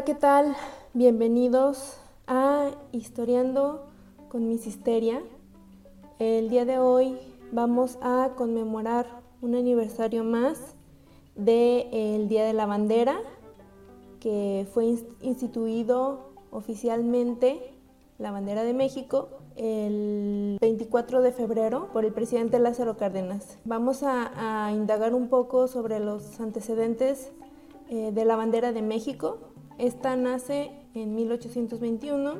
Hola, ¿qué tal? Bienvenidos a Historiando con Miss Histeria. El día de hoy vamos a conmemorar un aniversario más del Día de la Bandera, que fue instituido oficialmente la bandera de México el 24 de febrero por el presidente Lázaro Cárdenas. Vamos a, indagar un poco sobre los antecedentes eh, de la bandera de México. Esta nace en 1821,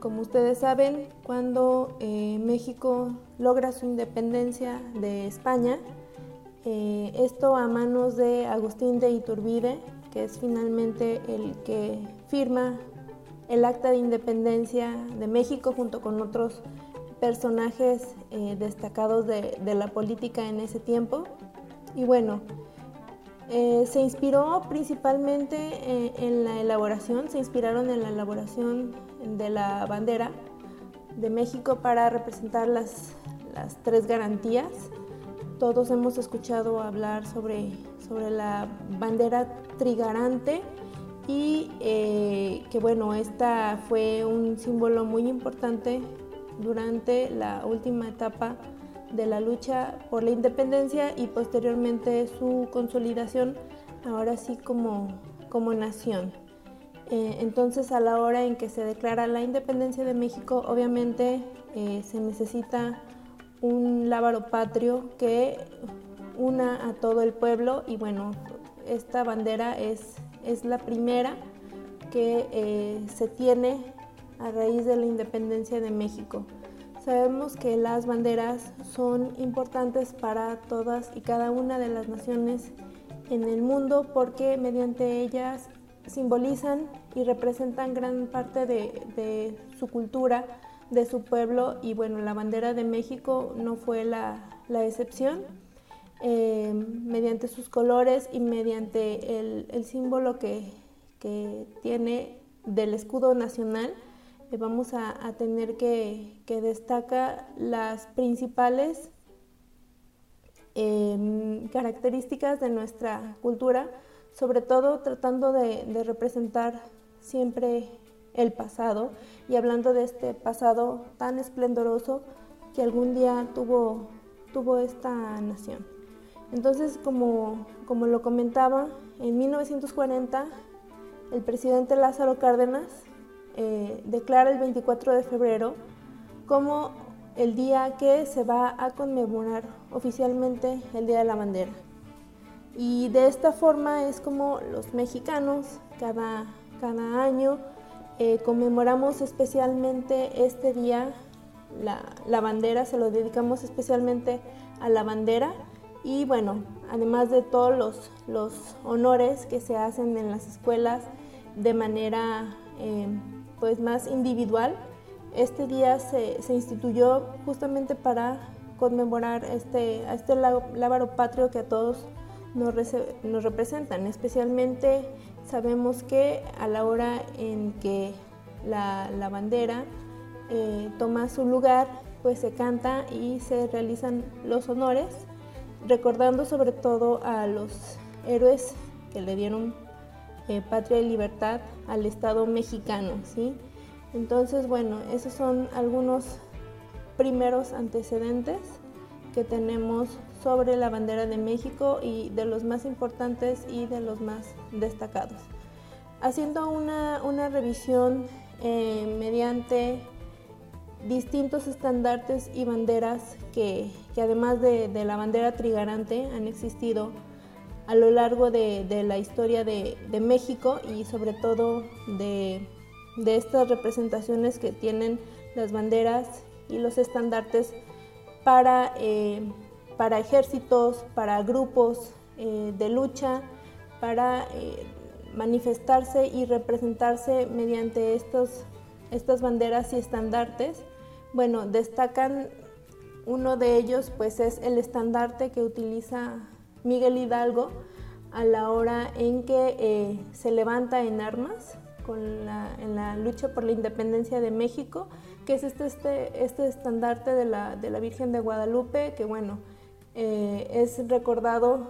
como ustedes saben, cuando eh, México logra su independencia de España. Eh, esto a manos de Agustín de Iturbide, que es finalmente el que firma el acta de independencia de México junto con otros personajes eh, destacados de, la política en ese tiempo. Y bueno, eh, se inspiró principalmente eh, en la elaboración, se inspiraron en la elaboración de la bandera de México para representar las, las tres garantías. Todos hemos escuchado hablar sobre, sobre la bandera trigarante, y eh, que bueno, esta fue un símbolo muy importante durante la última etapa de la lucha por la independencia y posteriormente su consolidación ahora sí como, como nación. Eh, entonces a la hora en que se declara la independencia de México, obviamente eh, se necesita un lábaro patrio que una a todo el pueblo y bueno, esta bandera es es la primera que eh, se tiene a raíz de la independencia de México. Sabemos que las banderas son importantes para todas y cada una de las naciones en el mundo porque mediante ellas simbolizan y representan gran parte de, su cultura, de su pueblo y bueno, la bandera de México no fue la, excepción. Eh, mediante sus colores y mediante el, símbolo que, tiene del escudo nacional, vamos a, tener que, que, destaca las principales em, características de nuestra cultura, sobre todo tratando de, de, representar siempre el pasado y hablando de este pasado tan esplendoroso que algún día tuvo, tuvo esta nación. Entonces, como, lo comentaba, en 1940 el presidente Lázaro Cárdenas eh, declara el 24 de febrero como el día que se va a conmemorar oficialmente el Día de la Bandera. Y de esta forma es como los mexicanos cada, año eh, conmemoramos especialmente este día, la, la bandera, se lo dedicamos especialmente a la bandera y bueno, además de todos los, honores que se hacen en las escuelas de manera eh, pues más individual, este día se, instituyó justamente para conmemorar este, este lábaro patrio que a todos nos, nos, representan. Especialmente sabemos que a la hora en que la, bandera eh, toma su lugar, pues se canta y se realizan los honores recordando sobre todo a los héroes que le dieron eh, patria y libertad al Estado mexicano, ¿sí? Entonces, bueno, esos son algunos primeros antecedentes que tenemos sobre la bandera de México y de los más importantes y de los más destacados. Haciendo una, revisión eh, mediante distintos estandartes y banderas que, además de, la bandera trigarante han existido a lo largo de, la historia de, México y sobre todo de, estas representaciones que tienen las banderas y los estandartes para, eh, para ejércitos, para grupos eh, de lucha, para eh, manifestarse y representarse mediante estos, estas banderas y estandartes. Bueno, destacan uno de ellos pues es el estandarte que utiliza Miguel Hidalgo a la hora en que eh, se levanta en armas en la lucha por la independencia de México, que es este, este, este estandarte de la, Virgen de Guadalupe, que bueno, eh, es recordado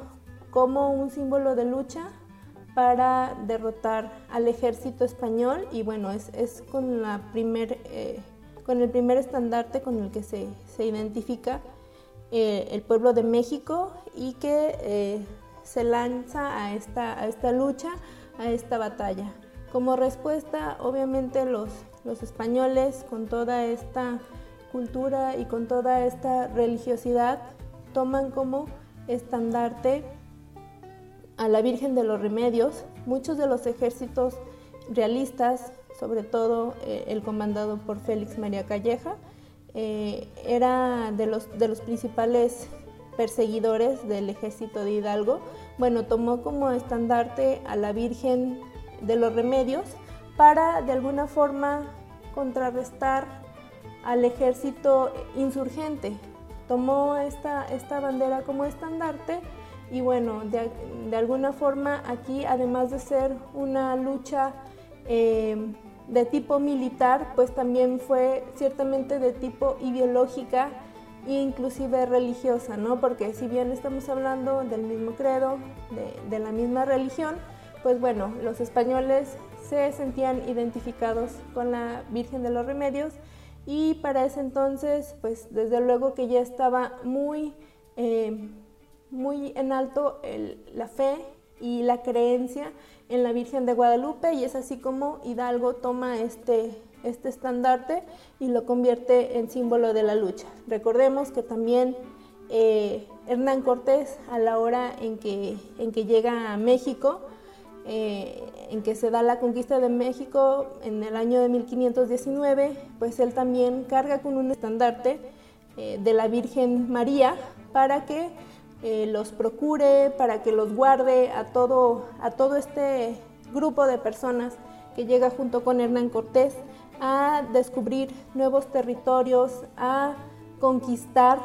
como un símbolo de lucha para derrotar al ejército español y bueno, es, con, la primer, eh, con el primer estandarte con el que se, identifica eh, el pueblo de México y que eh, se lanza a esta, a esta lucha, a esta batalla. Como respuesta, obviamente los, los españoles con toda esta cultura y con toda esta religiosidad toman como estandarte a la Virgen de los Remedios. Muchos de los ejércitos realistas, sobre todo eh, el comandado por Félix María Calleja, eh, era de los, de los principales perseguidores del ejército de Hidalgo. Bueno, tomó como estandarte a la Virgen de los Remedios para de alguna forma contrarrestar al ejército insurgente. Tomó esta, esta bandera como estandarte y bueno, de, alguna forma aquí, además de ser una lucha eh, de tipo militar, pues también fue ciertamente de tipo ideológica e inclusive religiosa, ¿no? Porque si bien estamos hablando del mismo credo, de, la misma religión, pues bueno, los españoles se sentían identificados con la Virgen de los Remedios y para ese entonces, pues desde luego que ya estaba muy... Eh, muy en alto la fe y la creencia en la Virgen de Guadalupe y es así como Hidalgo toma este, este estandarte y lo convierte en símbolo de la lucha. Recordemos que también eh, Hernán Cortés a la hora en que, en que llega a México, eh, en que se da la conquista de México en el año de 1519, pues él también carga con un estandarte eh, de la Virgen María para que eh, los procure, para que los guarde a todo, a todo este grupo de personas que llega junto con Hernán Cortés a descubrir nuevos territorios, a conquistar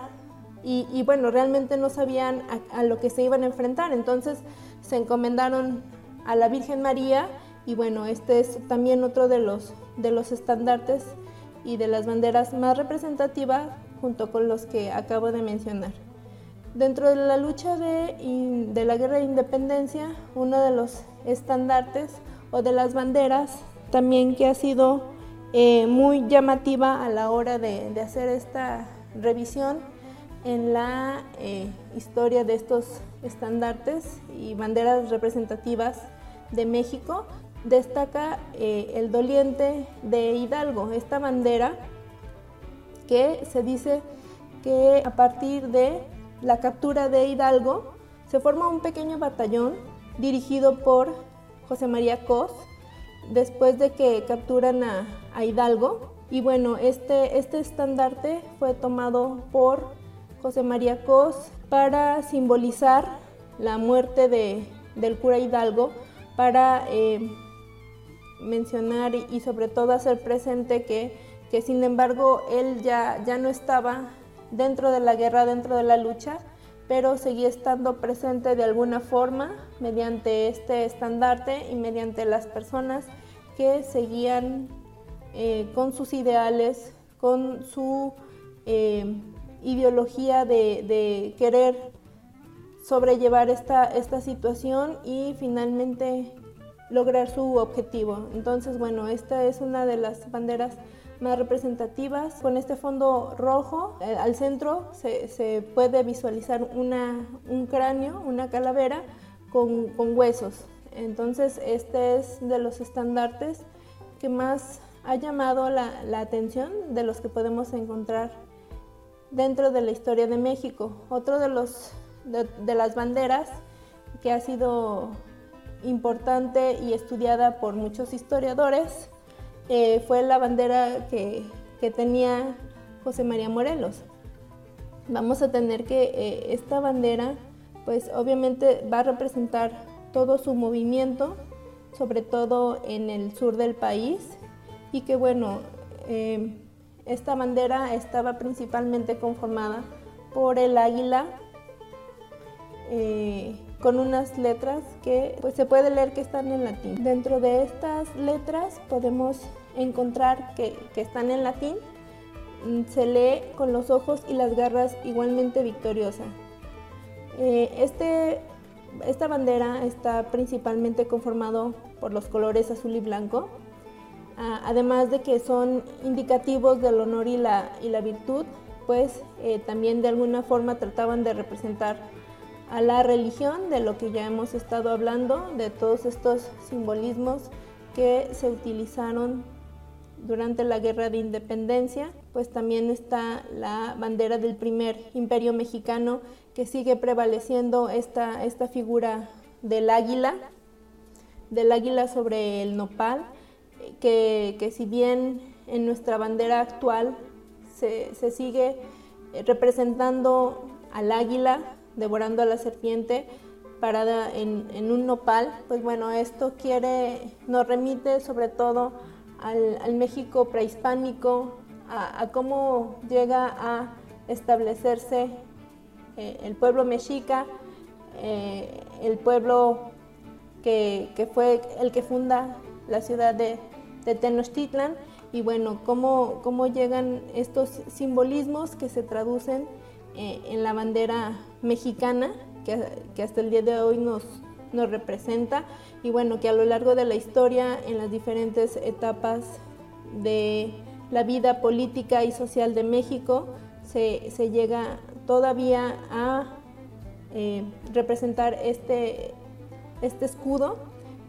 y, bueno, realmente no sabían a, lo que se iban a enfrentar, entonces se encomendaron a la Virgen María y bueno, este es también otro de los, de los estandartes y de las banderas más representativas junto con los que acabo de mencionar. Dentro de la lucha de, la guerra de independencia, uno de los estandartes o de las banderas también que ha sido eh, muy llamativa a la hora de, hacer esta revisión en la eh, historia de estos estandartes y banderas representativas de México, destaca eh, el doliente de Hidalgo, esta bandera que se dice que a partir de la captura de Hidalgo, se forma un pequeño batallón dirigido por José María Cos, después de que capturan a, Hidalgo. Y bueno, este, este estandarte fue tomado por José María Cos para simbolizar la muerte de, del cura Hidalgo, para eh, mencionar y, sobre todo hacer presente que, que sin embargo él ya, ya no estaba dentro de la guerra, dentro de la lucha, pero seguía estando presente de alguna forma mediante este estandarte y mediante las personas que seguían eh, con sus ideales, con su eh, ideología de, querer sobrellevar esta, esta situación y finalmente lograr su objetivo. Entonces, bueno, esta es una de las banderas más representativas. Con este fondo rojo eh, al centro se, puede visualizar una, un cráneo, una calavera con, con, huesos. Entonces este es de los estandartes que más ha llamado la, la atención de los que podemos encontrar dentro de la historia de México. Otro de, los, de, de las banderas que ha sido importante y estudiada por muchos historiadores eh, fue la bandera que, tenía José María Morelos. Vamos a tener que eh, esta bandera, pues obviamente va a representar todo su movimiento, sobre todo en el sur del país, y que bueno, eh, esta bandera estaba principalmente conformada por el águila con unas letras que pues se puede leer que están en latín. Dentro de estas letras podemos encontrar que, están en latín, mm, se lee con los ojos y las garras igualmente victoriosa. Eh, este esta bandera está principalmente conformado por los colores azul y blanco, además de que son indicativos del honor y la, y la virtud, pues eh, también de alguna forma trataban de representar a la religión, de lo que ya hemos estado hablando, de todos estos simbolismos que se utilizaron durante la guerra de independencia, pues también está la bandera del primer imperio mexicano que sigue prevaleciendo esta, esta figura del águila, del águila sobre el nopal, que, que si bien en nuestra bandera actual se, se sigue representando al águila devorando a la serpiente parada en, en, un nopal, pues bueno, esto quiere, nos remite sobre todo al, México prehispánico, a, cómo llega a establecerse eh, el pueblo mexica, eh, el pueblo que, fue el que funda la ciudad de, Tenochtitlan. Y bueno, cómo, cómo, llegan estos simbolismos que se traducen eh, en la bandera mexicana, que, que, hasta el día de hoy nos, nos representa y bueno, que a lo largo de la historia, en las diferentes etapas de la vida política y social de México, se, se llega todavía a eh, representar este, este escudo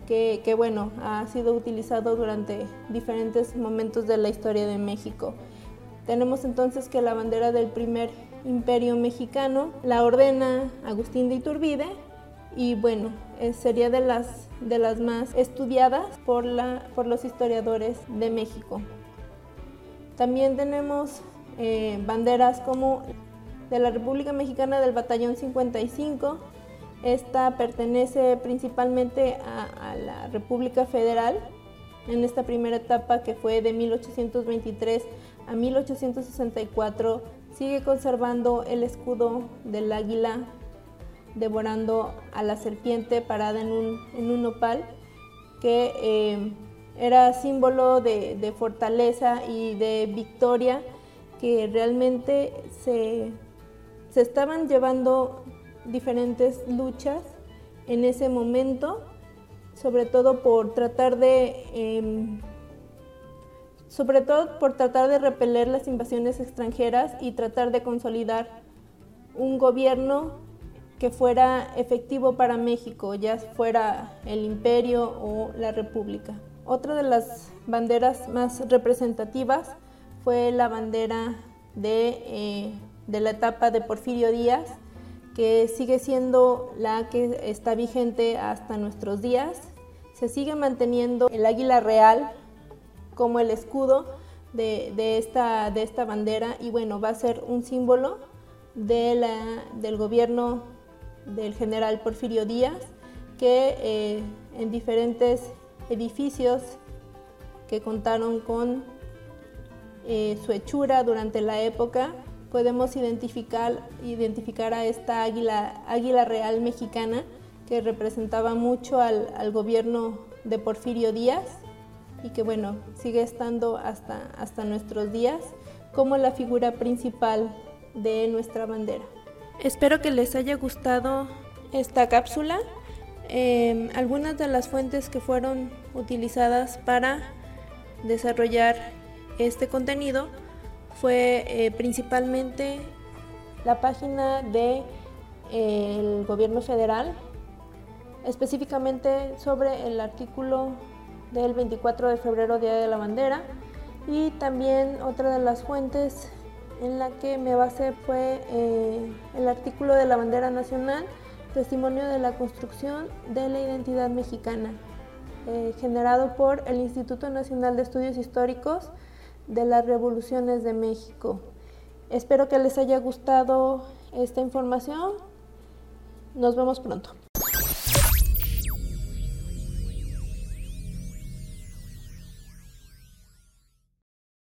que, que, bueno, ha sido utilizado durante diferentes momentos de la historia de México. Tenemos entonces que la bandera del primer imperio mexicano la ordena Agustín de Iturbide y bueno, eh, sería de las, de las más estudiadas por, la, por los historiadores de México. También tenemos eh, banderas como de la República Mexicana del Batallón 55. Esta pertenece principalmente a, a la República Federal en esta primera etapa que fue de 1823 a 1864. Sigue conservando el escudo del águila devorando a la serpiente parada en un, en un nopal, que eh, era símbolo de, fortaleza y de victoria, que realmente se, se estaban llevando diferentes luchas en ese momento, sobre todo por tratar de... Em, sobre todo por tratar de repeler las invasiones extranjeras y tratar de consolidar un gobierno que fuera efectivo para México, ya fuera el imperio o la república. Otra de las banderas más representativas fue la bandera de, eh, de la etapa de Porfirio Díaz, que sigue siendo la que está vigente hasta nuestros días. Se sigue manteniendo el águila real como el escudo de, de, esta, de esta bandera y bueno, va a ser un símbolo de la, del gobierno del general Porfirio Díaz, que eh, en diferentes edificios que contaron con eh, su hechura durante la época, podemos identificar, identificar a esta águila, águila real mexicana que representaba mucho al, al, gobierno de Porfirio Díaz y que bueno, sigue estando hasta, hasta nuestros días como la figura principal de nuestra bandera. Espero que les haya gustado esta cápsula. Em, algunas de las fuentes que fueron utilizadas para desarrollar este contenido fue eh, principalmente la página del de, gobierno federal, específicamente sobre el artículo del 24 de febrero, Día de la Bandera, y también otra de las fuentes en la que me basé fue eh, el artículo de la bandera nacional, testimonio de la construcción de la identidad mexicana, eh, generado por el Instituto Nacional de Estudios Históricos de las Revoluciones de México. Espero que les haya gustado esta información. Nos vemos pronto.